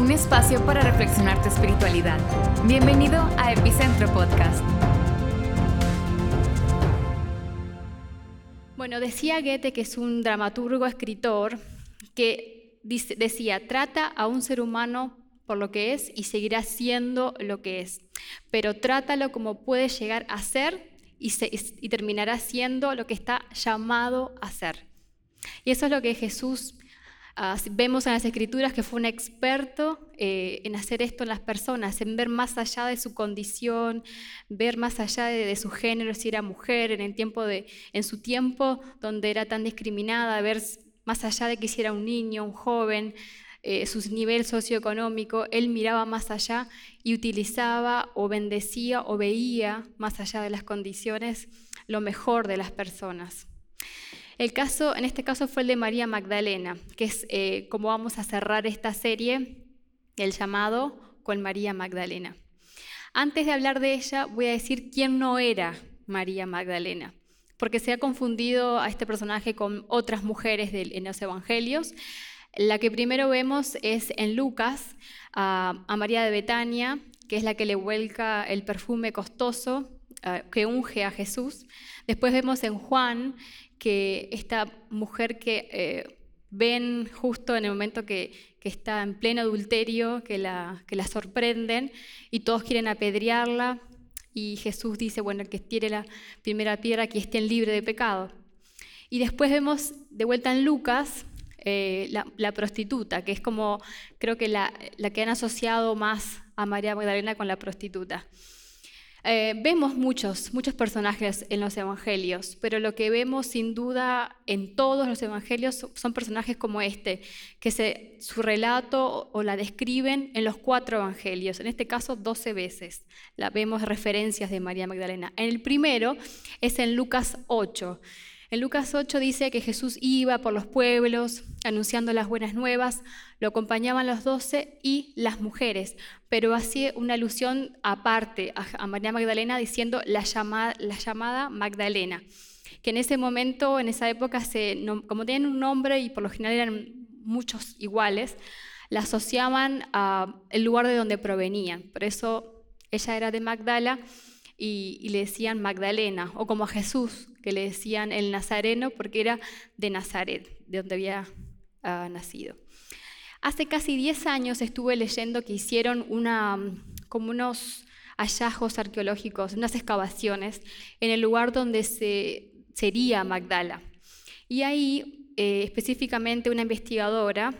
un espacio para reflexionar tu espiritualidad. Bienvenido a Epicentro Podcast. Bueno, decía Goethe, que es un dramaturgo, escritor, que decía, trata a un ser humano por lo que es y seguirá siendo lo que es, pero trátalo como puede llegar a ser y, y terminará siendo lo que está llamado a ser. Y eso es lo que Jesús Ah, vemos en las escrituras que fue un experto eh, en hacer esto en las personas, en ver más allá de su condición, ver más allá de, su género, si era mujer, en, su tiempo donde era tan discriminada, ver más allá de que si era un niño, un joven, eh, su nivel socioeconómico, él miraba más allá y utilizaba o bendecía o veía más allá de las condiciones lo mejor de las personas. El caso, en este caso fue el de María Magdalena, que es eh, como vamos a cerrar esta serie, el llamado con María Magdalena. Antes de hablar de ella, voy a decir quién no era María Magdalena, porque se ha confundido a este personaje con otras mujeres en los evangelios. La que primero vemos es en Lucas a, María de Betania, que es la que le vuelca el perfume costoso eh, que unge a Jesús. Después vemos en Juan que esta mujer que eh, ven justo en el momento que, está en pleno adulterio, que la, que la sorprenden y todos quieren apedrearla y Jesús dice, bueno, el que tire la primera piedra que estén libre de pecado. Y después vemos de vuelta en Lucas eh, la, la, prostituta, que es como creo que la, la que han asociado más a María Magdalena con la prostituta. Eh, vemos muchos, muchos personajes en los evangelios, pero lo que vemos sin duda en todos los evangelios son personajes como este, que se, su relato o la describen en los cuatro evangelios, en este caso 12 veces. La, vemos referencias de María Magdalena. En el primero es en Lucas 8. En Lucas 8 dice que Jesús iba por los pueblos anunciando las buenas nuevas, lo acompañaban los doce y las mujeres, pero hacía una alusión aparte a, María Magdalena diciendo la llamada, la llamada Magdalena, que en ese momento, en esa época, se, como tenían un nombre y por lo general eran muchos iguales, la asociaban al lugar de donde provenían. Por eso ella era de Magdala y, le decían Magdalena, o como a Jesús, que le decían el Nazareno porque era de Nazaret, de donde había ah, nacido. Hace casi 10 años estuve leyendo que hicieron una, como unos hallazgos arqueológicos, unas excavaciones en el lugar donde se, sería Magdala. Y ahí, eh, específicamente, una investigadora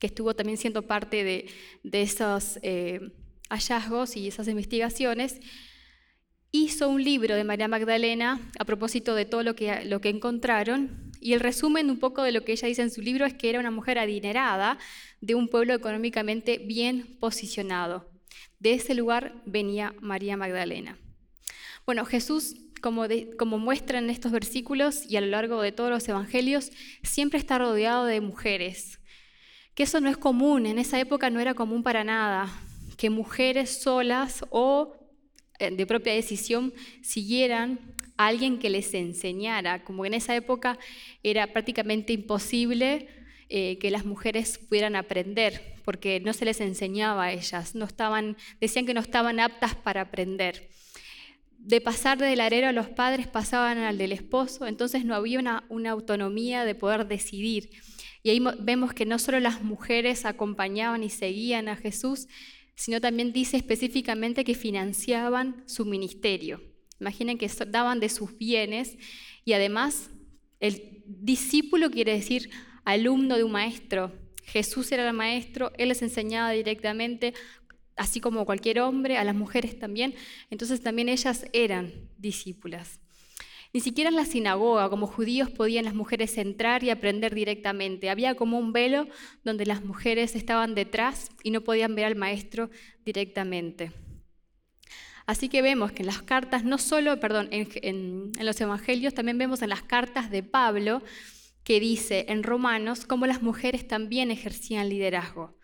que estuvo también siendo parte de, esos eh, hallazgos y esas investigaciones, hizo un libro de María Magdalena a propósito de todo lo que, encontraron. Y el resumen un poco de lo que ella dice en su libro es que era una mujer adinerada de un pueblo económicamente bien posicionado. De ese lugar venía María Magdalena. Bueno, Jesús, como, como muestra en estos versículos y a lo largo de todos los evangelios, siempre está rodeado de mujeres. Que eso no es común, en esa época no era común para nada, que mujeres solas o de propia decisión siguieran a alguien que les enseñara, como en esa época era prácticamente imposible eh, que las mujeres pudieran aprender, porque no se les enseñaba a ellas, no estaban, decían que no estaban aptas para aprender. De pasar del arero a los padres pasaban al del esposo, entonces no había una, una autonomía de poder decidir. Y ahí vemos que no solo las mujeres acompañaban y seguían a Jesús, sino también dice específicamente que financiaban su ministerio. Imaginen que daban de sus bienes y además el discípulo quiere decir alumno de un maestro. Jesús era el maestro, él les enseñaba directamente, así como cualquier hombre, a las mujeres también. Entonces también ellas eran discípulas. Ni siquiera en la sinagoga, como judíos, podían las mujeres entrar y aprender directamente. Había como un velo donde las mujeres estaban detrás y no podían ver al maestro directamente. Así que vemos que en las cartas, no solo, perdón, en, los evangelios, también vemos en las cartas de Pablo que dice en Romanos cómo las mujeres también ejercían liderazgo.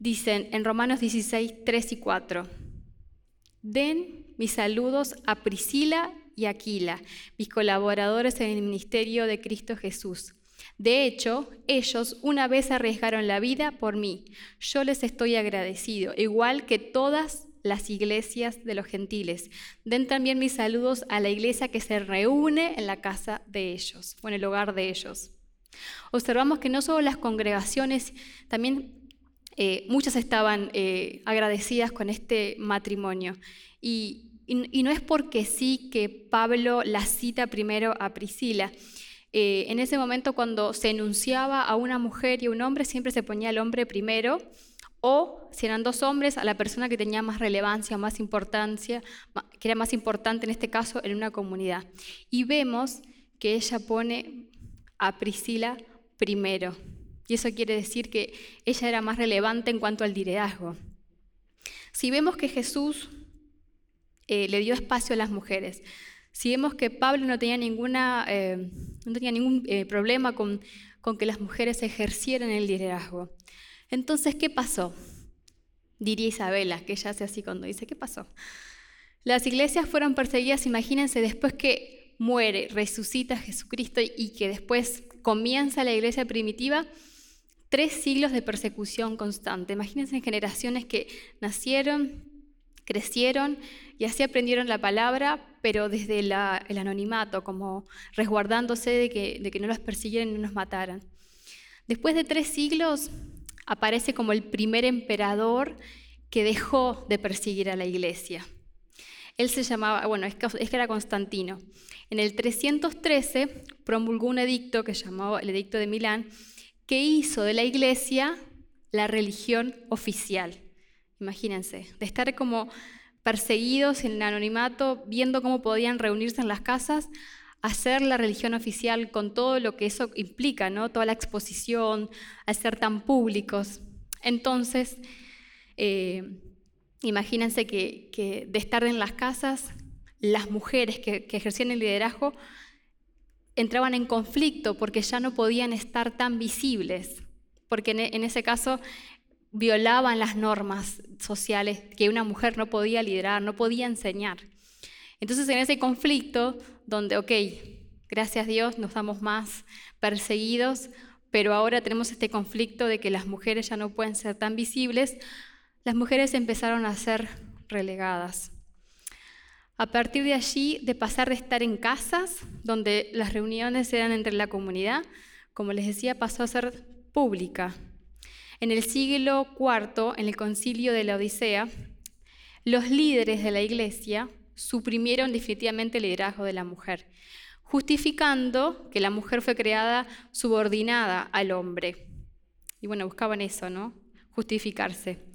Dicen en Romanos 16, 3 y 4, den mis saludos a Priscila y Aquila, mis colaboradores en el ministerio de Cristo Jesús. De hecho, ellos una vez arriesgaron la vida por mí. Yo les estoy agradecido, igual que todas las iglesias de los gentiles. Den también mis saludos a la iglesia que se reúne en la casa de ellos, o en el hogar de ellos. Observamos que no solo las congregaciones, también eh, muchas estaban eh, agradecidas con este matrimonio. Y, no es porque sí que Pablo la cita primero a Priscila. Eh, en ese momento cuando se enunciaba a una mujer y a un hombre, siempre se ponía el hombre primero o si eran dos hombres, a la persona que tenía más relevancia, más importancia, que era más importante en este caso en una comunidad. Y vemos que ella pone a Priscila primero. Y eso quiere decir que ella era más relevante en cuanto al liderazgo. Si vemos que Jesús eh, le dio espacio a las mujeres, si vemos que Pablo no tenía, ninguna, eh, no tenía ningún eh, problema con, con que las mujeres ejercieran el liderazgo, entonces, ¿qué pasó? Diría Isabela, que ella hace así cuando dice, ¿qué pasó? Las iglesias fueron perseguidas, imagínense, después que muere, resucita Jesucristo y que después comienza la iglesia primitiva, tres siglos de persecución constante. Imagínense en generaciones que nacieron, crecieron y así aprendieron la palabra, pero desde el anonimato, como resguardándose de que, no los persiguieran y no nos mataran. Después de tres siglos, aparece como el primer emperador que dejó de perseguir a la iglesia. Él se llamaba, bueno, es que era Constantino. En el 313 promulgó un edicto que llamó el Edicto de Milán, que hizo de la iglesia la religión oficial. Imagínense, de estar como perseguidos en el anonimato, viendo cómo podían reunirse en las casas, hacer la religión oficial con todo lo que eso implica, ¿no? toda la exposición, al ser tan públicos. Entonces, eh, imagínense que, de estar en las casas, las mujeres que, ejercían el liderazgo entraban en conflicto porque ya no podían estar tan visibles, porque en, en ese caso violaban las normas sociales que una mujer no podía liderar, no podía enseñar. Entonces en ese conflicto donde, ok, gracias a Dios nos estamos más perseguidos, pero ahora tenemos este conflicto de que las mujeres ya no pueden ser tan visibles, las mujeres empezaron a ser relegadas. A partir de allí, de pasar de estar en casas, donde las reuniones eran entre la comunidad, como les decía, pasó a ser pública. En el siglo IV, en el concilio de la Odisea, los líderes de la iglesia suprimieron definitivamente el liderazgo de la mujer, justificando que la mujer fue creada subordinada al hombre. Y bueno, buscaban eso, ¿no? Justificarse.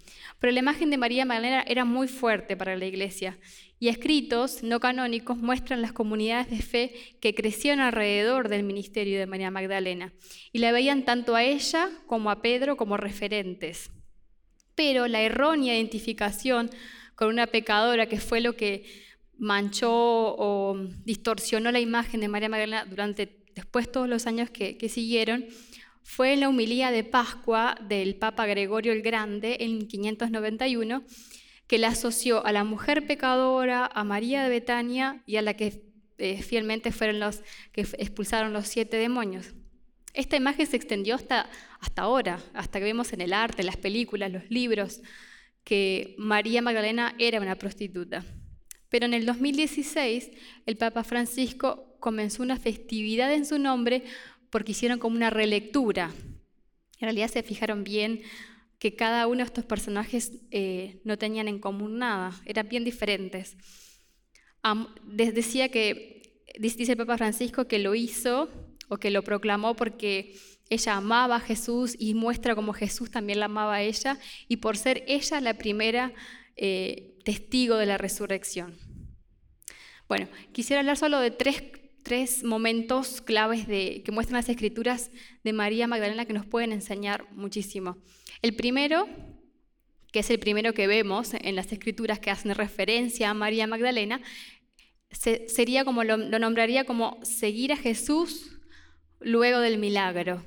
Pero la imagen de María Magdalena era muy fuerte para la iglesia y escritos no canónicos muestran las comunidades de fe que crecieron alrededor del ministerio de María Magdalena y la veían tanto a ella como a Pedro como referentes. Pero la errónea identificación con una pecadora, que fue lo que manchó o distorsionó la imagen de María Magdalena durante después todos los años que, siguieron, fue en la humilía de Pascua del Papa Gregorio el Grande en 591, que la asoció a la mujer pecadora, a María de Betania y a la que eh, fielmente fueron los que expulsaron los siete demonios. Esta imagen se extendió hasta, hasta ahora, hasta que vemos en el arte, las películas, los libros, que María Magdalena era una prostituta. Pero en el 2016 el Papa Francisco comenzó una festividad en su nombre porque hicieron como una relectura. En realidad se fijaron bien que cada uno de estos personajes eh, no tenían en común nada, eran bien diferentes. decía que, dice el Papa Francisco, que lo hizo o que lo proclamó porque ella amaba a Jesús y muestra como Jesús también la amaba a ella y por ser ella la primera eh, testigo de la resurrección. Bueno, quisiera hablar solo de tres, momentos claves de, que muestran las escrituras de María Magdalena que nos pueden enseñar muchísimo. El primero, que es el primero que vemos en las escrituras que hacen referencia a María Magdalena, sería como lo, lo nombraría como seguir a Jesús luego del milagro.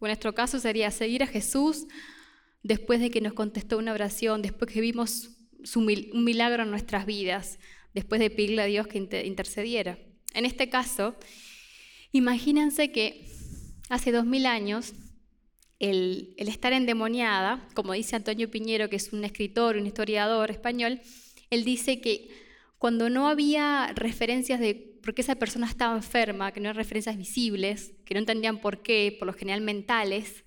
En nuestro caso sería seguir a Jesús después de que nos contestó una oración, después que vimos un milagro en nuestras vidas, después de pedirle a Dios que intercediera. En este caso, imagínense que hace dos mil años, el, estar endemoniada, como dice Antonio Piñero, que es un escritor, un historiador español, él dice que cuando no había referencias de por qué esa persona estaba enferma, que no eran referencias visibles, que no entendían por qué, por lo general mentales,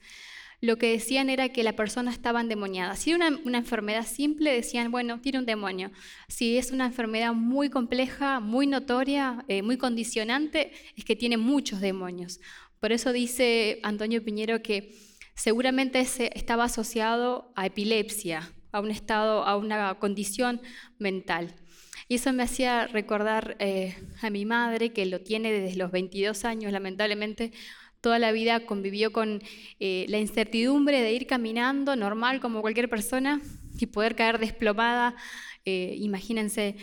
lo que decían era que la persona estaba endemoniada. Si era una, enfermedad simple, decían, bueno, tiene un demonio. Si es una enfermedad muy compleja, muy notoria, eh, muy condicionante, es que tiene muchos demonios. Por eso dice Antonio Piñero que seguramente ese estaba asociado a epilepsia, a un estado, a una condición mental. Y eso me hacía recordar eh, a mi madre, que lo tiene desde los 22 años, lamentablemente, toda la vida convivió con eh, la incertidumbre de ir caminando normal como cualquier persona y poder caer desplomada. Eh, imagínense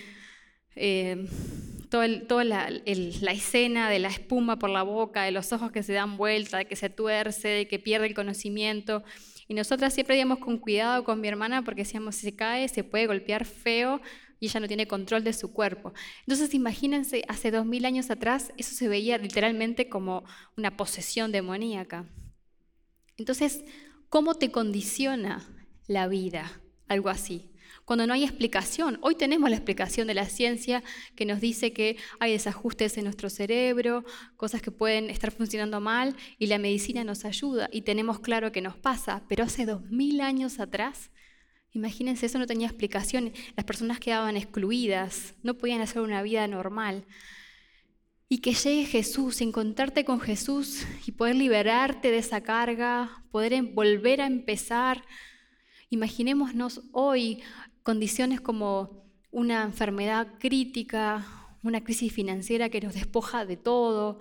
toda la, la, escena de la espuma por la boca, de los ojos que se dan vuelta, de que se tuerce, de que pierde el conocimiento. Y nosotras siempre íbamos con cuidado con mi hermana porque decíamos, si se cae, se puede golpear feo, y ella no tiene control de su cuerpo. Entonces imagínense, hace dos mil años atrás eso se veía literalmente como una posesión demoníaca. Entonces, ¿cómo te condiciona la vida algo así? Cuando no hay explicación. Hoy tenemos la explicación de la ciencia que nos dice que hay desajustes en nuestro cerebro, cosas que pueden estar funcionando mal y la medicina nos ayuda y tenemos claro que nos pasa, pero hace dos mil años atrás Imagínense, eso no tenía explicación. Las personas quedaban excluidas, no podían hacer una vida normal. Y que llegue Jesús, encontrarte con Jesús y poder liberarte de esa carga, poder em, volver a empezar. Imaginémonos hoy condiciones como una enfermedad crítica, una crisis financiera que nos despoja de todo,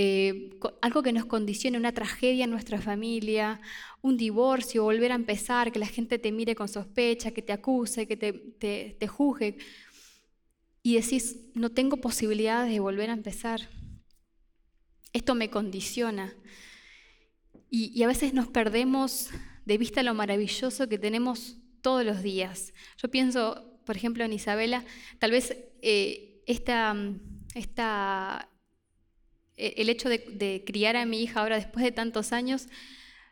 eh, algo que nos condicione, una tragedia en nuestra familia, un divorcio, volver a empezar, que la gente te mire con sospecha, que te acuse, que te, juzgue, y decís, no tengo posibilidades de volver a empezar. Esto me condiciona. Y, a veces nos perdemos de vista lo maravilloso que tenemos todos los días. Yo pienso, por ejemplo, en Isabela, tal vez eh, esta, esta el hecho de, criar a mi hija ahora después de tantos años,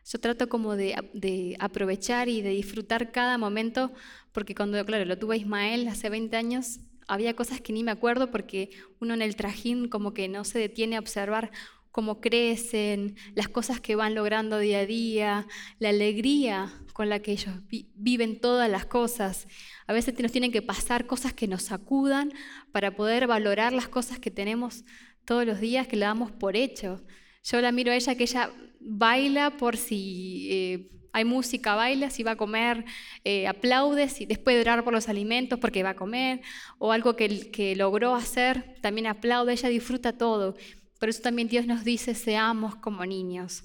yo trato como de, aprovechar y de disfrutar cada momento, porque cuando, claro, lo tuve Ismael hace 20 años, había cosas que ni me acuerdo porque uno en el trajín como que no se detiene a observar cómo crecen, las cosas que van logrando día a día, la alegría con la que ellos viven todas las cosas. A veces nos tienen que pasar cosas que nos sacudan para poder valorar las cosas que tenemos todos los días que la damos por hecho. Yo la miro a ella que ella baila por si eh, hay música, baila, si va a comer, eh, aplaude, si después de orar por los alimentos porque va a comer, o algo que, que logró hacer, también aplaude, ella disfruta todo. Por eso también Dios nos dice, seamos como niños,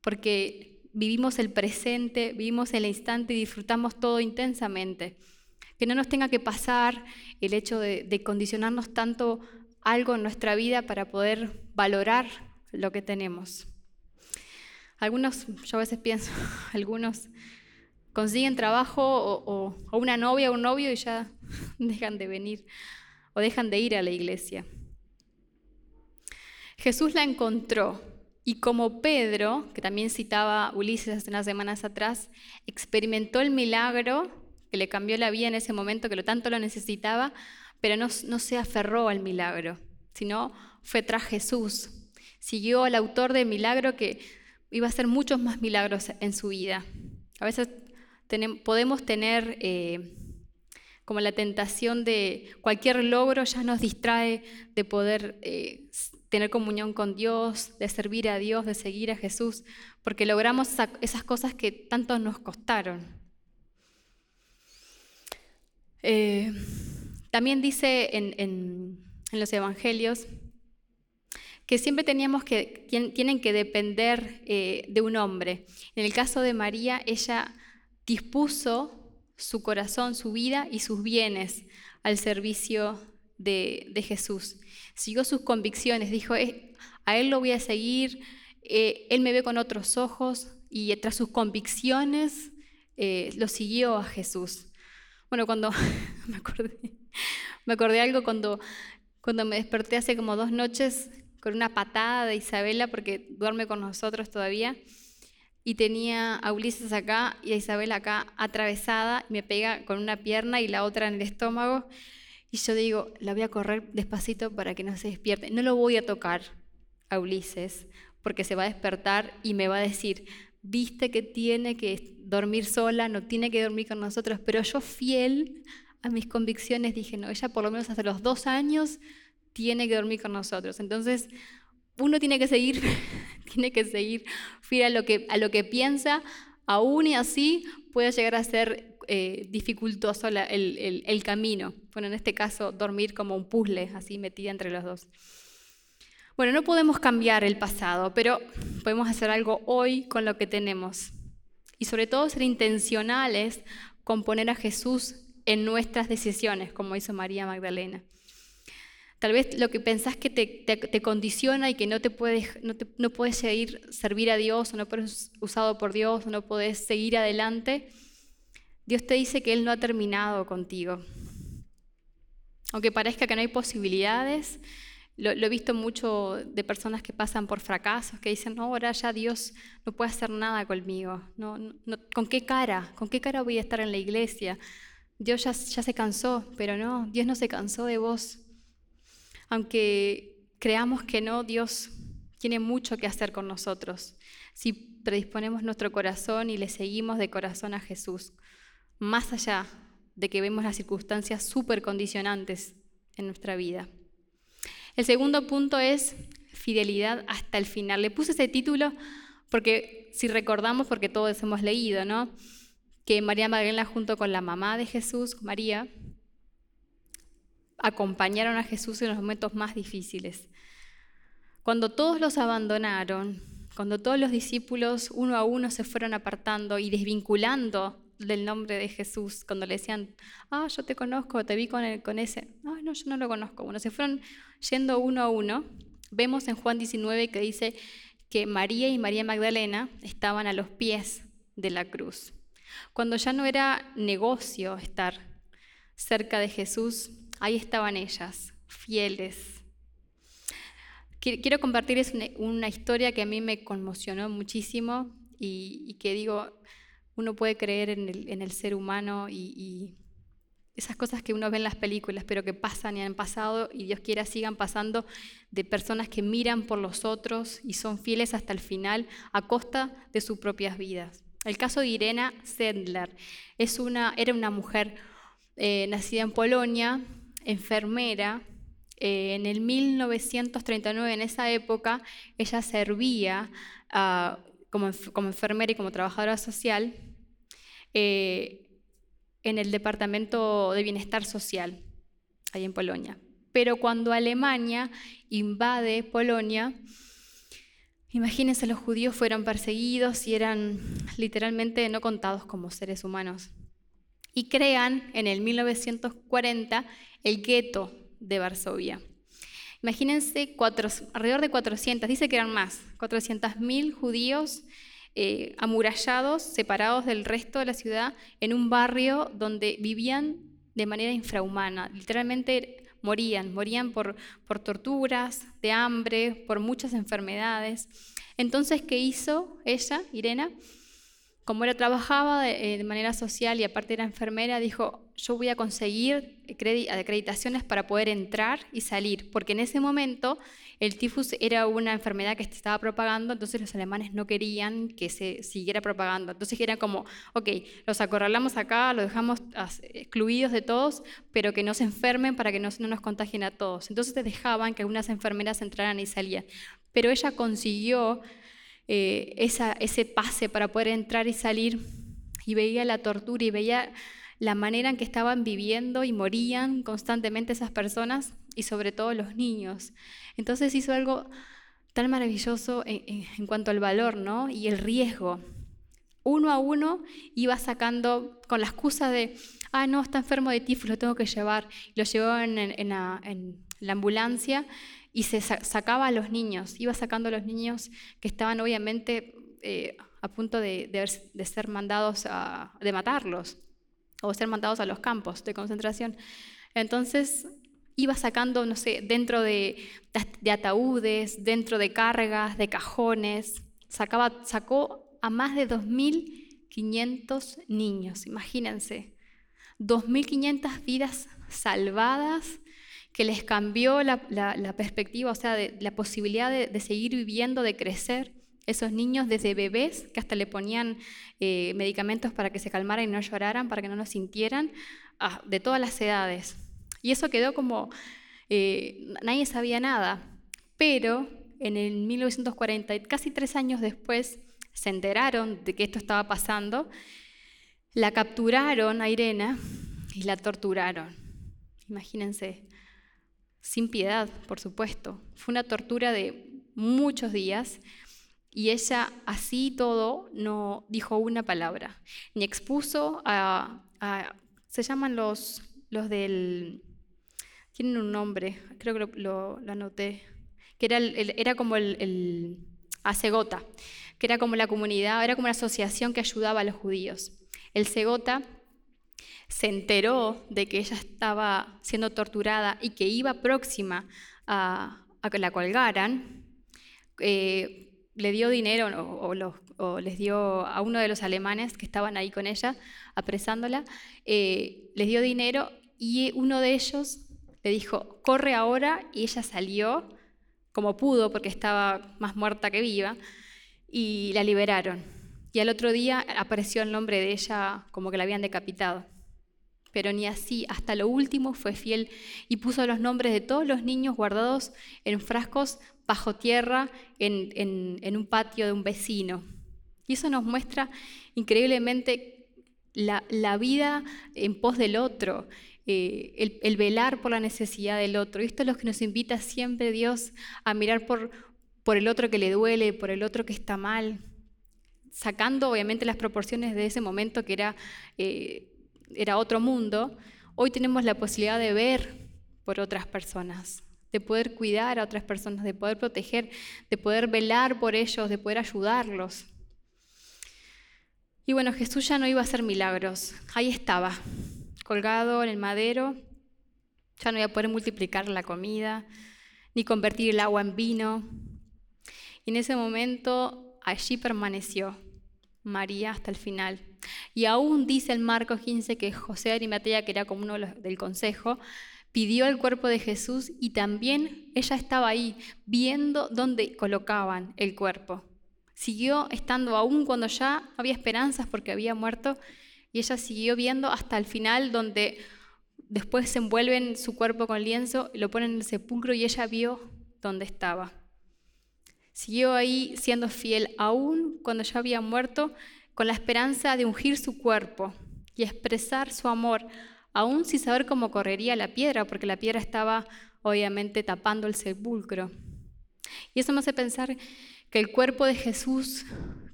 porque vivimos el presente, vivimos el instante y disfrutamos todo intensamente. Que no nos tenga que pasar el hecho de, de condicionarnos tanto algo en nuestra vida para poder valorar lo que tenemos. Algunos, yo a veces pienso, algunos consiguen trabajo o, una novia o un novio y ya dejan de venir o dejan de ir a la iglesia. Jesús la encontró y como Pedro, que también citaba Ulises hace unas semanas atrás, experimentó el milagro que le cambió la vida en ese momento, que lo tanto lo necesitaba, pero no, se aferró al milagro, sino fue tras Jesús. Siguió al autor del milagro que iba a hacer muchos más milagros en su vida. A veces podemos tener eh, como la tentación de cualquier logro ya nos distrae de poder eh, tener comunión con Dios, de servir a Dios, de seguir a Jesús, porque logramos esas cosas que tanto nos costaron. Eh, también dice en, los evangelios que siempre teníamos que, tienen que depender eh, de un hombre. En el caso de María, ella dispuso su corazón, su vida y sus bienes al servicio de, Jesús. Siguió sus convicciones, dijo, eh, a Él lo voy a seguir, eh, Él me ve con otros ojos y tras sus convicciones lo siguió a Jesús. Bueno, cuando me acordé, me acordé algo cuando, cuando me desperté hace como dos noches con una patada de Isabela porque duerme con nosotros todavía. Y tenía a Ulises acá y a Isabela acá atravesada, y me pega con una pierna y la otra en el estómago. Y yo digo, la voy a correr despacito para que no se despierte. No lo voy a tocar a Ulises porque se va a despertar y me va a decir, viste que tiene que dormir sola, no tiene que dormir con nosotros, pero yo fiel a mis convicciones dije, no, ella por lo menos hasta los dos años tiene que dormir con nosotros. Entonces, uno tiene que seguir, tiene que seguir fiel a lo que, a lo que piensa, aún y así puede llegar a ser eh, dificultoso el, el, el camino. Bueno, en este caso, dormir como un puzzle, así metida entre los dos. Bueno, no podemos cambiar el pasado, pero podemos hacer algo hoy con lo que tenemos. Y sobre todo ser intencionales con poner a Jesús en nuestras decisiones, como hizo María Magdalena. Tal vez lo que pensás que te, condiciona y que no, te puedes, no, no puedes seguir servir a Dios o no puedes usado por Dios o no puedes seguir adelante, Dios te dice que Él no ha terminado contigo. Aunque parezca que no hay posibilidades, lo, he visto mucho de personas que pasan por fracasos, que dicen, no, ahora ya Dios no puede hacer nada conmigo. No, ¿Con qué cara? ¿Con qué cara voy a estar en la iglesia? Dios ya, se cansó, pero no, Dios no se cansó de vos. Aunque creamos que no, Dios tiene mucho que hacer con nosotros. Si predisponemos nuestro corazón y le seguimos de corazón a Jesús, más allá de que vemos las circunstancias súper condicionantes en nuestra vida. El segundo punto es fidelidad hasta el final. Le puse ese título porque si recordamos, porque todos hemos leído, ¿no? Que María Magdalena junto con la mamá de Jesús, María, acompañaron a Jesús en los momentos más difíciles. Cuando todos los abandonaron, cuando todos los discípulos uno a uno se fueron apartando y desvinculando del nombre de Jesús, cuando le decían, ah, yo te conozco, te vi con, el, con ese, no, no, yo no lo conozco. Bueno, se fueron yendo uno a uno. Vemos en Juan 19 que dice que María y María Magdalena estaban a los pies de la cruz. Cuando ya no era negocio estar cerca de Jesús, ahí estaban ellas, fieles. Quiero compartirles una historia que a mí me conmocionó muchísimo y, y que digo, uno puede creer en el, ser humano y, esas cosas que uno ve en las películas, pero que pasan y han pasado y Dios quiera sigan pasando de personas que miran por los otros y son fieles hasta el final a costa de sus propias vidas. El caso de Irena Sendler es una, era una mujer eh, nacida en Polonia, enfermera. Eh, en el 1939, en esa época, ella servía como, enfermera y como trabajadora social eh, en el Departamento de Bienestar Social, ahí en Polonia. Pero cuando Alemania invade Polonia, imagínense, los judíos fueron perseguidos y eran literalmente no contados como seres humanos. Y crean en el 1940 el gueto de Varsovia. Imagínense alrededor de 400, dice que eran más, 400.000 judíos eh, amurallados, separados del resto de la ciudad, en un barrio donde vivían de manera infrahumana. Literalmente morían, morían por, por torturas, de hambre, por muchas enfermedades. Entonces, ¿qué hizo ella, Irena? como ella trabajaba eh, de, manera social y aparte era enfermera, dijo, yo voy a conseguir acreditaciones para poder entrar y salir, porque en ese momento el tifus era una enfermedad que se estaba propagando, entonces los alemanes no querían que se siguiera propagando. Entonces era como, ok, los acorralamos acá, los dejamos excluidos de todos, pero que no se enfermen para que no, no nos contagien a todos. Entonces dejaban que algunas enfermeras entraran y salían. Pero ella consiguió eh, ese pase para poder entrar y salir y veía la tortura y veía la manera en que estaban viviendo y morían constantemente esas personas y sobre todo los niños. Entonces hizo algo tan maravilloso en, cuanto al valor ¿no? y el riesgo. Uno a uno iba sacando con la excusa de, ah, no, está enfermo de tifus, lo tengo que llevar. Lo llevó en la ambulancia y se sacaba a los niños, iba sacando a los niños que estaban obviamente eh, a punto de, ser mandados, de matarlos o ser mandados a los campos de concentración. Entonces, iba sacando, no sé, dentro de, de ataúdes, dentro de cargas, de cajones. Sacaba, sacó a más de 2.500 niños, imagínense. 2.500 vidas salvadas que les cambió la, perspectiva, o sea, de, la posibilidad de, seguir viviendo, de crecer. Esos niños desde bebés, que hasta le ponían eh, medicamentos para que se calmaran y no lloraran, para que no lo sintieran, de todas las edades. Y eso quedó como, eh, nadie sabía nada. Pero en el 1940, casi tres años después, se enteraron de que esto estaba pasando, la capturaron a Irena y la torturaron. Imagínense, sin piedad, por supuesto. Fue una tortura de muchos días y ella así todo no dijo una palabra, ni expuso a, se llaman los, los del, tienen un nombre, creo que lo, anoté, que era, era como el, el Acegota, que era como la comunidad, era como una asociación que ayudaba a los judíos. El Segota se enteró de que ella estaba siendo torturada y que iba próxima a, que la colgaran, eh, le dio dinero o, les dio a uno de los alemanes que estaban ahí con ella, apresándola, eh, les dio dinero y uno de ellos le dijo, corre ahora, y ella salió como pudo, porque estaba más muerta que viva, y la liberaron. Y al otro día apareció el nombre de ella como que la habían decapitado pero ni así, hasta lo último fue fiel y puso los nombres de todos los niños guardados en frascos bajo tierra en, un patio de un vecino. Y eso nos muestra increíblemente la, vida en pos del otro, eh, el, velar por la necesidad del otro. Y esto es lo que nos invita siempre Dios a mirar por, el otro que le duele, por el otro que está mal, sacando obviamente las proporciones de ese momento que era... Eh, era otro mundo, hoy tenemos la posibilidad de ver por otras personas, de poder cuidar a otras personas, de poder proteger, de poder velar por ellos, de poder ayudarlos. Y bueno, Jesús ya no iba a hacer milagros, ahí estaba, colgado en el madero, ya no iba a poder multiplicar la comida, ni convertir el agua en vino. Y en ese momento allí permaneció María hasta el final. Y aún dice el Marcos 15 que José de Arimatea, que era como uno del consejo, pidió el cuerpo de Jesús y también ella estaba ahí viendo dónde colocaban el cuerpo. Siguió estando aún cuando ya había esperanzas porque había muerto y ella siguió viendo hasta el final donde después se envuelven su cuerpo con lienzo, lo ponen en el sepulcro y ella vio dónde estaba. Siguió ahí siendo fiel aún cuando ya había muerto con la esperanza de ungir su cuerpo y expresar su amor, aún sin saber cómo correría la piedra, porque la piedra estaba obviamente tapando el sepulcro. Y eso me hace pensar que el cuerpo de Jesús,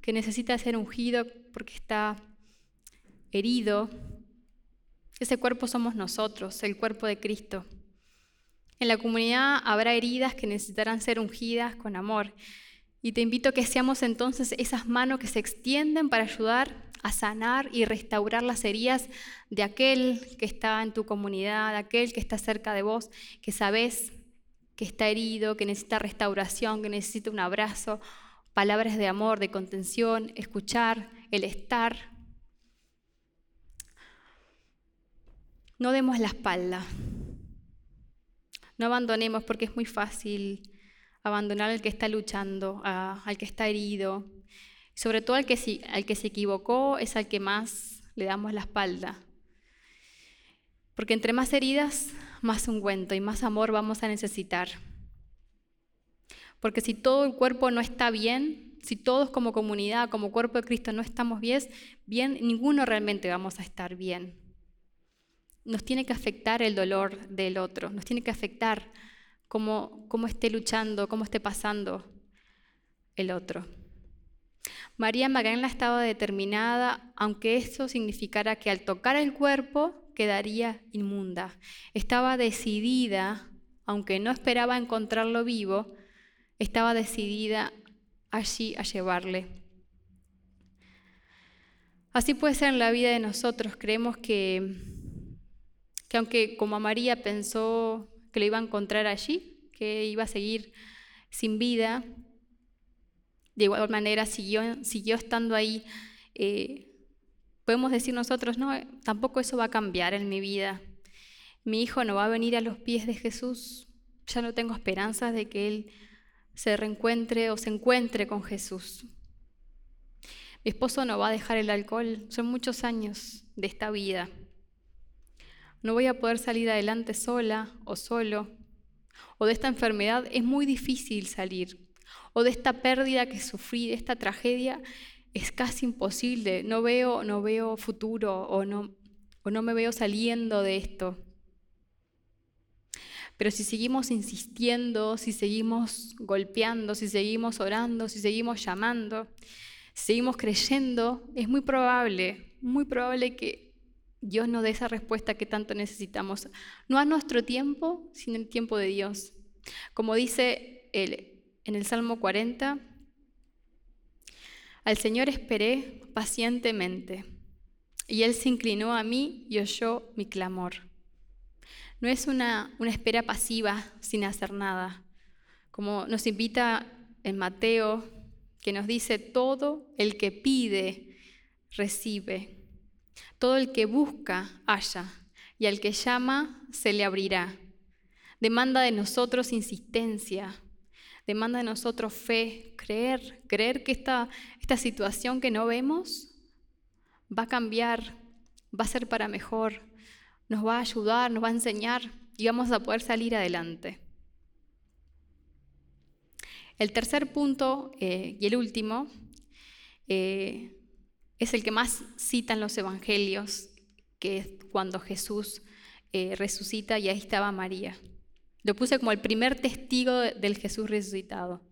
que necesita ser ungido porque está herido, ese cuerpo somos nosotros, el cuerpo de Cristo. En la comunidad habrá heridas que necesitarán ser ungidas con amor. Y te invito a que seamos entonces esas manos que se extienden para ayudar a sanar y restaurar las heridas de aquel que está en tu comunidad, de aquel que está cerca de vos, que sabes que está herido, que necesita restauración, que necesita un abrazo, palabras de amor, de contención, escuchar, el estar. No demos la espalda, no abandonemos porque es muy fácil abandonar al que está luchando, al que está herido. Sobre todo al que, al que se equivocó es al que más le damos la espalda. Porque entre más heridas, más ungüento y más amor vamos a necesitar. Porque si todo el cuerpo no está bien, si todos como comunidad, como cuerpo de Cristo no estamos bien, bien, ninguno realmente vamos a estar bien. Nos tiene que afectar el dolor del otro, nos tiene que afectar cómo, esté luchando, cómo esté pasando el otro. María Magdalena estaba determinada, aunque eso significara que al tocar el cuerpo quedaría inmunda. Estaba decidida, aunque no esperaba encontrarlo vivo, estaba decidida allí a llevarle. Así puede ser en la vida de nosotros. Creemos que, que aunque como María pensó que lo iba a encontrar allí, que iba a seguir sin vida. De igual manera siguió, siguió estando ahí. Eh, podemos decir nosotros, no, tampoco eso va a cambiar en mi vida. Mi hijo no va a venir a los pies de Jesús. Ya no tengo esperanzas de que él se reencuentre o se encuentre con Jesús. Mi esposo no va a dejar el alcohol. Son muchos años de esta vida. No voy a poder salir adelante sola o solo. O de esta enfermedad es muy difícil salir. O de esta pérdida que sufrí, de esta tragedia, es casi imposible. No veo, no veo futuro o no, o no me veo saliendo de esto. Pero si seguimos insistiendo, si seguimos golpeando, si seguimos orando, si seguimos llamando, si seguimos creyendo, es muy probable, muy probable que Dios nos dé esa respuesta que tanto necesitamos. No a nuestro tiempo, sino el tiempo de Dios. Como dice en el Salmo 40, al Señor esperé pacientemente, y Él se inclinó a mí y oyó mi clamor. No es una, una espera pasiva sin hacer nada, como nos invita en Mateo, que nos dice, todo el que pide, recibe. Todo el que busca, halla, y al que llama, se le abrirá. Demanda de nosotros insistencia, demanda de nosotros fe, creer, creer que esta, esta situación que no vemos va a cambiar, va a ser para mejor, nos va a ayudar, nos va a enseñar y vamos a poder salir adelante. El tercer punto eh, y el último eh, es el que más citan los evangelios, que es cuando Jesús eh, resucita y ahí estaba María. Lo puse como el primer testigo del Jesús resucitado.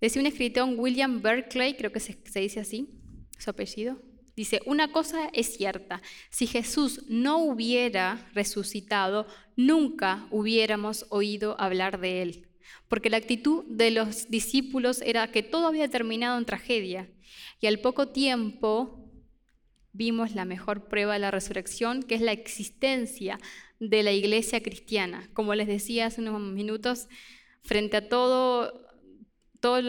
Decía un escritor, William Berkeley, creo que se, se dice así, su apellido, Dice, una cosa es cierta, si Jesús no hubiera resucitado, nunca hubiéramos oído hablar de él, porque la actitud de los discípulos era que todo había terminado en tragedia y al poco tiempo vimos la mejor prueba de la resurrección, que es la existencia de la iglesia cristiana. Como les decía hace unos minutos, frente a todo, todos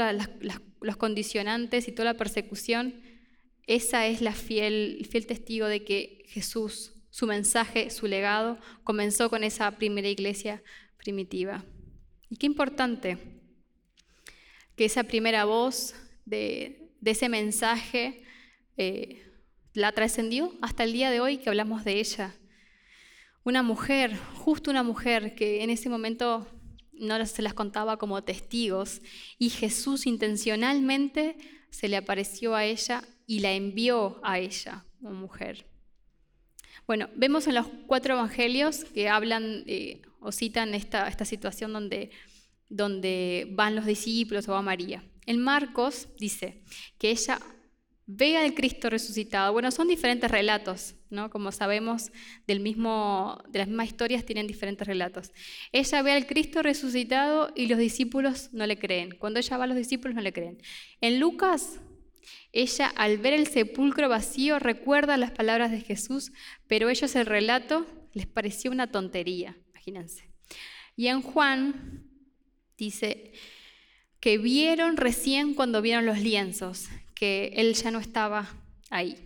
los condicionantes y toda la persecución, esa es la fiel, el fiel testigo de que Jesús, su mensaje, su legado, comenzó con esa primera iglesia primitiva. Y qué importante que esa primera voz de, de ese mensaje eh, la trascendió hasta el día de hoy que hablamos de ella. Una mujer, justo una mujer que en ese momento no se las contaba como testigos y Jesús intencionalmente se le apareció a ella y la envió a ella como mujer. Bueno, vemos en los cuatro evangelios que hablan eh, o citan esta, esta situación donde, donde van los discípulos o va María. En Marcos dice que ella ve al Cristo resucitado. Bueno, son diferentes relatos, ¿no? Como sabemos, del mismo, de las mismas historias tienen diferentes relatos. Ella ve al Cristo resucitado y los discípulos no le creen. Cuando ella va los discípulos no le creen. En Lucas, ella al ver el sepulcro vacío recuerda las palabras de Jesús, pero ellos el relato les pareció una tontería, imagínense. Y en Juan dice, que vieron recién cuando vieron los lienzos, que él ya no estaba ahí.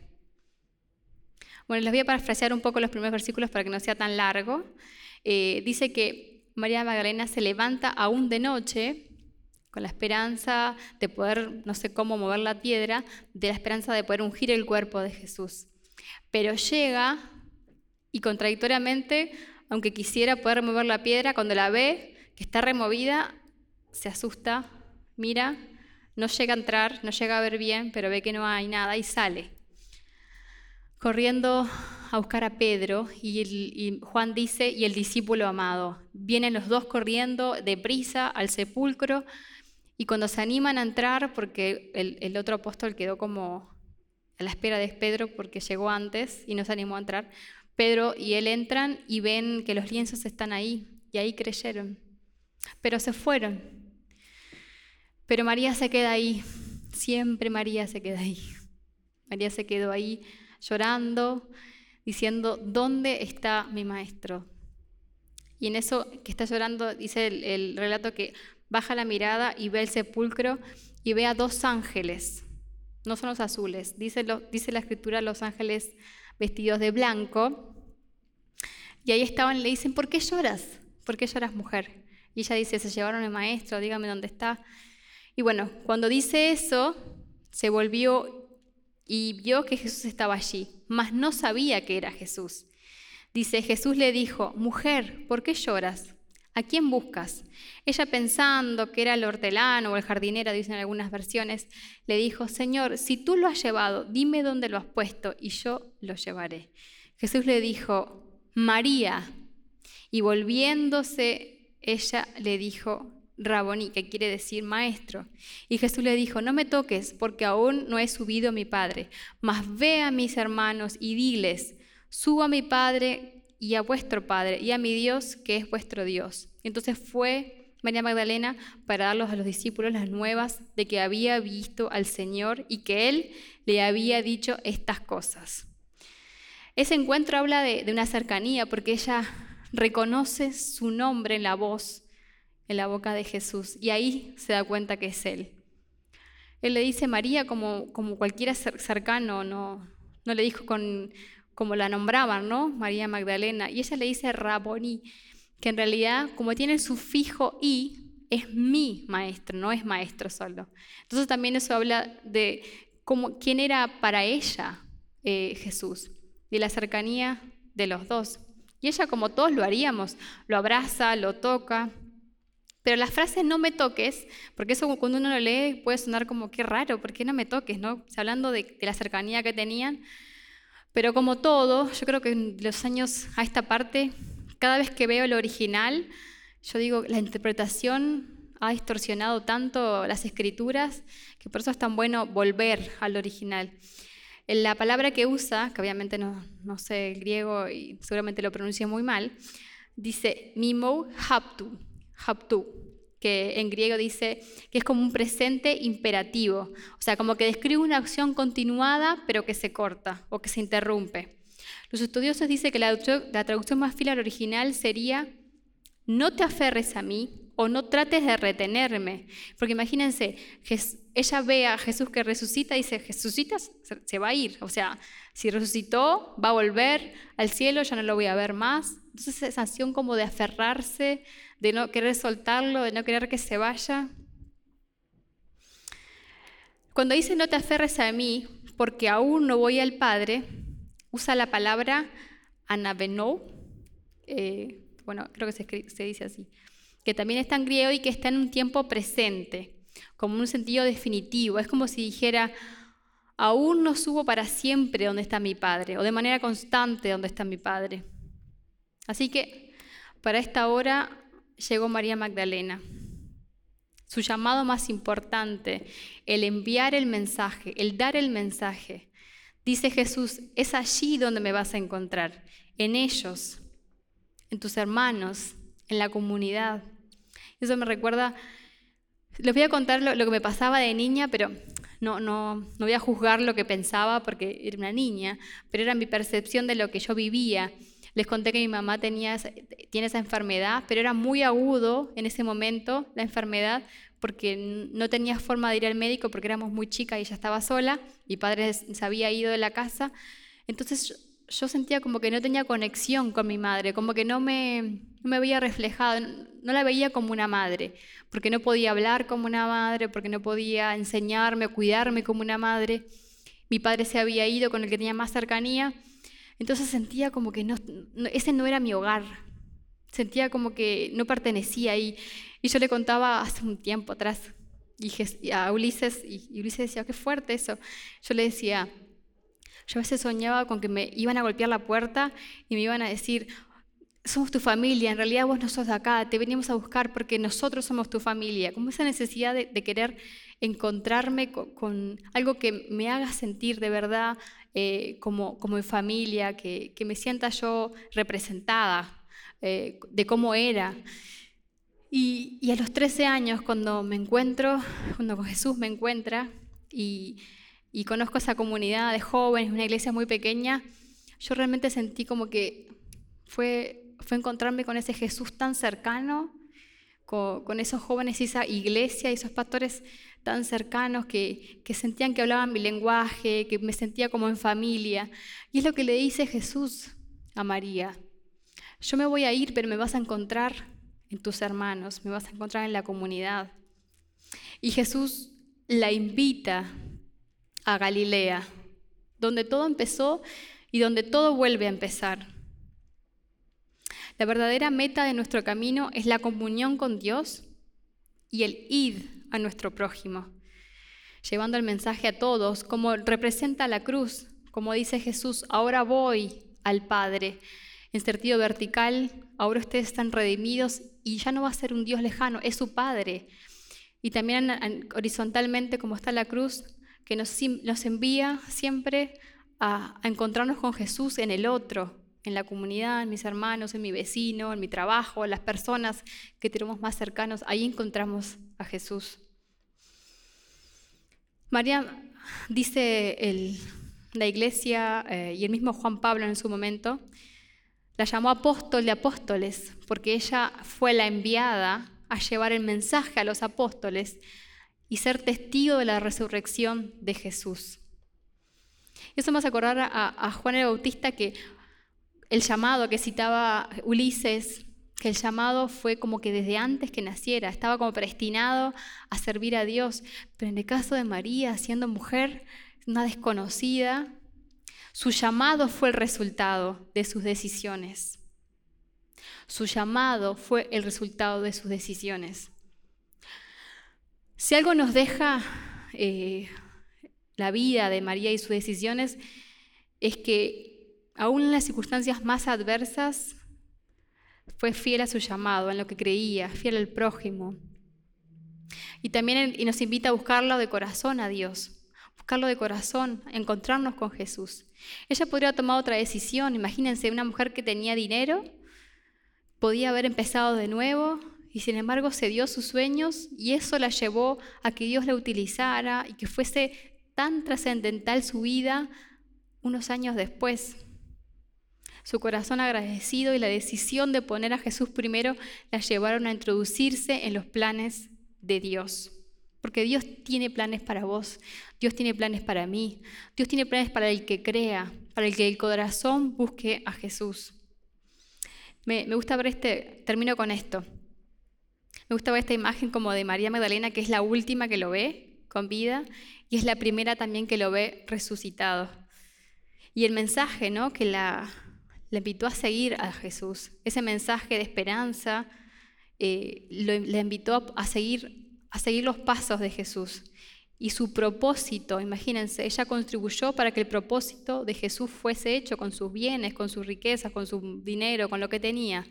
Bueno, les voy a parafrasear un poco los primeros versículos para que no sea tan largo. Eh, dice que María Magdalena se levanta aún de noche con la esperanza de poder, no sé cómo mover la piedra, de la esperanza de poder ungir el cuerpo de Jesús. Pero llega y contradictoriamente, aunque quisiera poder remover la piedra, cuando la ve que está removida, se asusta mira, no llega a entrar, no llega a ver bien, pero ve que no hay nada y sale. Corriendo a buscar a Pedro y, Juan dice, y el discípulo amado. Vienen los dos corriendo deprisa al sepulcro y cuando se animan a entrar, porque el, el otro apóstol quedó como a la espera de Pedro porque llegó antes y no se animó a entrar, Pedro y él entran y ven que los lienzos están ahí y ahí creyeron. Pero se fueron pero María se queda ahí, siempre María se queda ahí. María se quedó ahí llorando, diciendo, ¿dónde está mi maestro? y en eso que está llorando, dice el, relato que baja la mirada y ve el sepulcro y ve a dos ángeles, no son los azules, dice, la escritura los ángeles vestidos de blanco, y ahí estaban, le dicen, ¿por qué lloras? ¿Por qué lloras mujer? Y ella dice, se llevaron el maestro, dígame dónde está. Y bueno, cuando dice eso, se volvió y vio que Jesús estaba allí, mas no sabía que era Jesús. Dice, Jesús le dijo, mujer, ¿por qué lloras? ¿A quién buscas? Ella pensando que era el hortelano o el jardinero, dicen algunas versiones, le dijo, Señor, si tú lo has llevado, dime dónde lo has puesto y yo lo llevaré. Jesús le dijo, María. Y volviéndose, ella le dijo, Raboní, que quiere decir maestro. Y Jesús le dijo, no me toques, porque aún no he subido a mi Padre, mas ve a mis hermanos y diles, subo a mi Padre y a vuestro Padre, y a mi Dios, que es vuestro Dios. Entonces fue María Magdalena para darlos a los discípulos las nuevas de que había visto al Señor y que Él le había dicho estas cosas. Ese encuentro habla de, de una cercanía, porque ella reconoce su nombre en la voz en la boca de Jesús y ahí se da cuenta que es Él. Él le dice María como, como cualquiera cercano, no, no le dijo con, como la nombraban, ¿no? María Magdalena. Y ella le dice Raboni, que en realidad como tiene el sufijo i, es mi maestro, no es maestro solo. Entonces también eso habla de cómo, quién era para ella eh, Jesús, de la cercanía de los dos. Y ella, como todos lo haríamos, lo abraza, lo toca, pero las frases no me toques, porque eso cuando uno lo lee puede sonar como qué raro, ¿por qué no me toques? ¿no? Hablando de, la cercanía que tenían. Pero como todo, yo creo que en los años a esta parte, cada vez que veo el original, yo digo, la interpretación ha distorsionado tanto las escrituras que por eso es tan bueno volver al original. La palabra que usa, que obviamente no, sé el griego y seguramente lo pronuncio muy mal, dice mimo haptu, haptu, que en griego dice que es como un presente imperativo, o sea, como que describe una acción continuada pero que se corta o que se interrumpe. Los estudiosos dicen que la, traducción más fiel al original sería no te aferres a mí o no trates de retenerme, porque imagínense, ella ve a Jesús que resucita y dice, resucitas, se va a ir, o sea, si resucitó, va a volver al cielo, ya no lo voy a ver más. Entonces esa acción como de aferrarse, de no querer soltarlo, de no querer que se vaya. Cuando dice no te aferres a mí, porque aún no voy al Padre, usa la palabra anabenou, eh, bueno, creo que se, se dice así, que también está en griego y que está en un tiempo presente, como un sentido definitivo. Es como si dijera, aún no subo para siempre donde está mi Padre, o de manera constante donde está mi Padre. Así que para esta hora llegó María Magdalena. Su llamado más importante, el enviar el mensaje, el dar el mensaje. Dice Jesús, es allí donde me vas a encontrar, en ellos, en tus hermanos, en la comunidad. Eso me recuerda, les voy a contar lo, que me pasaba de niña, pero no, no, no voy a juzgar lo que pensaba porque era una niña, pero era mi percepción de lo que yo vivía. Les conté que mi mamá tenía, tiene esa enfermedad, pero era muy agudo en ese momento la enfermedad porque no tenía forma de ir al médico porque éramos muy chicas y ella estaba sola, mi padre se había ido de la casa. Entonces yo, sentía como que no tenía conexión con mi madre, como que no me, no me veía reflejada, no la veía como una madre, porque no podía hablar como una madre, porque no podía enseñarme, cuidarme como una madre. Mi padre se había ido con el que tenía más cercanía entonces sentía como que no, ese no era mi hogar. Sentía como que no pertenecía ahí. Y yo le contaba hace un tiempo atrás y a Ulises, y Ulises decía, qué fuerte eso. Yo le decía, yo a veces soñaba con que me iban a golpear la puerta y me iban a decir, somos tu familia, en realidad vos no sos de acá, te venimos a buscar porque nosotros somos tu familia. Como esa necesidad de, querer encontrarme con, algo que me haga sentir de verdad eh, como, como en familia, que, me sienta yo representada eh, de cómo era. Y, a los 13 años, cuando me encuentro, cuando Jesús me encuentra y, y conozco esa comunidad de jóvenes, una iglesia muy pequeña, yo realmente sentí como que fue, fue encontrarme con ese Jesús tan cercano, con, esos jóvenes y esa iglesia y esos pastores tan cercanos que, que sentían que hablaban mi lenguaje, que me sentía como en familia. Y es lo que le dice Jesús a María. Yo me voy a ir, pero me vas a encontrar en tus hermanos, me vas a encontrar en la comunidad. Y Jesús la invita a Galilea, donde todo empezó y donde todo vuelve a empezar. La verdadera meta de nuestro camino es la comunión con Dios y el id a nuestro prójimo, llevando el mensaje a todos, como representa la cruz, como dice Jesús, ahora voy al Padre. En sentido vertical, ahora ustedes están redimidos y ya no va a ser un Dios lejano, es su Padre. Y también horizontalmente, como está la cruz, que nos, envía siempre a, encontrarnos con Jesús en el otro, en la comunidad, en mis hermanos, en mi vecino, en mi trabajo, en las personas que tenemos más cercanos. Ahí encontramos a Jesús. María dice la iglesia eh, y el mismo Juan Pablo en su momento, la llamó apóstol de apóstoles, porque ella fue la enviada a llevar el mensaje a los apóstoles y ser testigo de la resurrección de Jesús. Eso me hace acordar a, Juan el Bautista que el llamado que citaba Ulises, que el llamado fue como que desde antes que naciera, estaba como predestinado a servir a Dios. Pero en el caso de María, siendo mujer, una desconocida, su llamado fue el resultado de sus decisiones. Su llamado fue el resultado de sus decisiones. Si algo nos deja eh, la vida de María y sus decisiones, es que aún en las circunstancias más adversas, fue fiel a su llamado, en lo que creía, fiel al prójimo. Y también y nos invita a buscarlo de corazón a Dios, buscarlo de corazón, encontrarnos con Jesús. Ella podría haber tomado otra decisión, imagínense, una mujer que tenía dinero, podía haber empezado de nuevo, y sin embargo se dio sus sueños y eso la llevó a que Dios la utilizara y que fuese tan trascendental su vida unos años después. Su corazón agradecido y la decisión de poner a Jesús primero la llevaron a introducirse en los planes de Dios. Porque Dios tiene planes para vos, Dios tiene planes para mí, Dios tiene planes para el que crea, para el que el corazón busque a Jesús. Me, gusta ver este, termino con esto. Me gusta ver esta imagen como de María Magdalena, que es la última que lo ve con vida y es la primera también que lo ve resucitado. Y el mensaje ¿no? que la, invitó a seguir a Jesús, ese mensaje de esperanza, eh, le invitó a seguir, a seguir los pasos de Jesús. Y su propósito, imagínense, ella contribuyó para que el propósito de Jesús fuese hecho con sus bienes, con sus riquezas, con su dinero, con lo que tenía.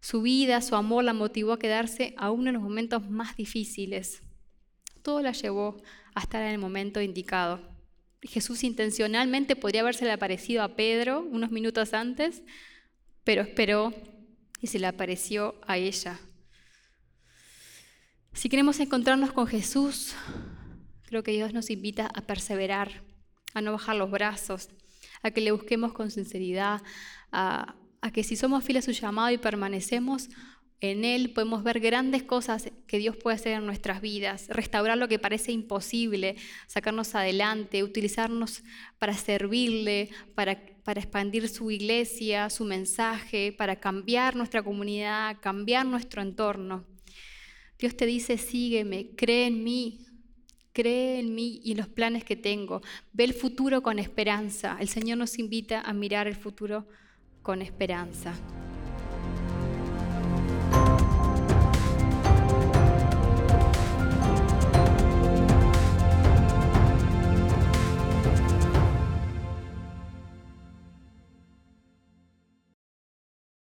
Su vida, su amor la motivó a quedarse aún en los momentos más difíciles. Todo la llevó a estar en el momento indicado. Jesús intencionalmente podría haberse aparecido a Pedro unos minutos antes, pero esperó y se le apareció a ella. Si queremos encontrarnos con Jesús, creo que Dios nos invita a perseverar, a no bajar los brazos, a que le busquemos con sinceridad, a, a que si somos fieles a su llamado y permanecemos en Él, podemos ver grandes cosas que Dios puede hacer en nuestras vidas, restaurar lo que parece imposible, sacarnos adelante, utilizarnos para servirle, para, expandir su iglesia, su mensaje, para cambiar nuestra comunidad, cambiar nuestro entorno. Dios te dice, sígueme, cree en mí, cree en mí y en los planes que tengo. Ve el futuro con esperanza. El Señor nos invita a mirar el futuro con esperanza.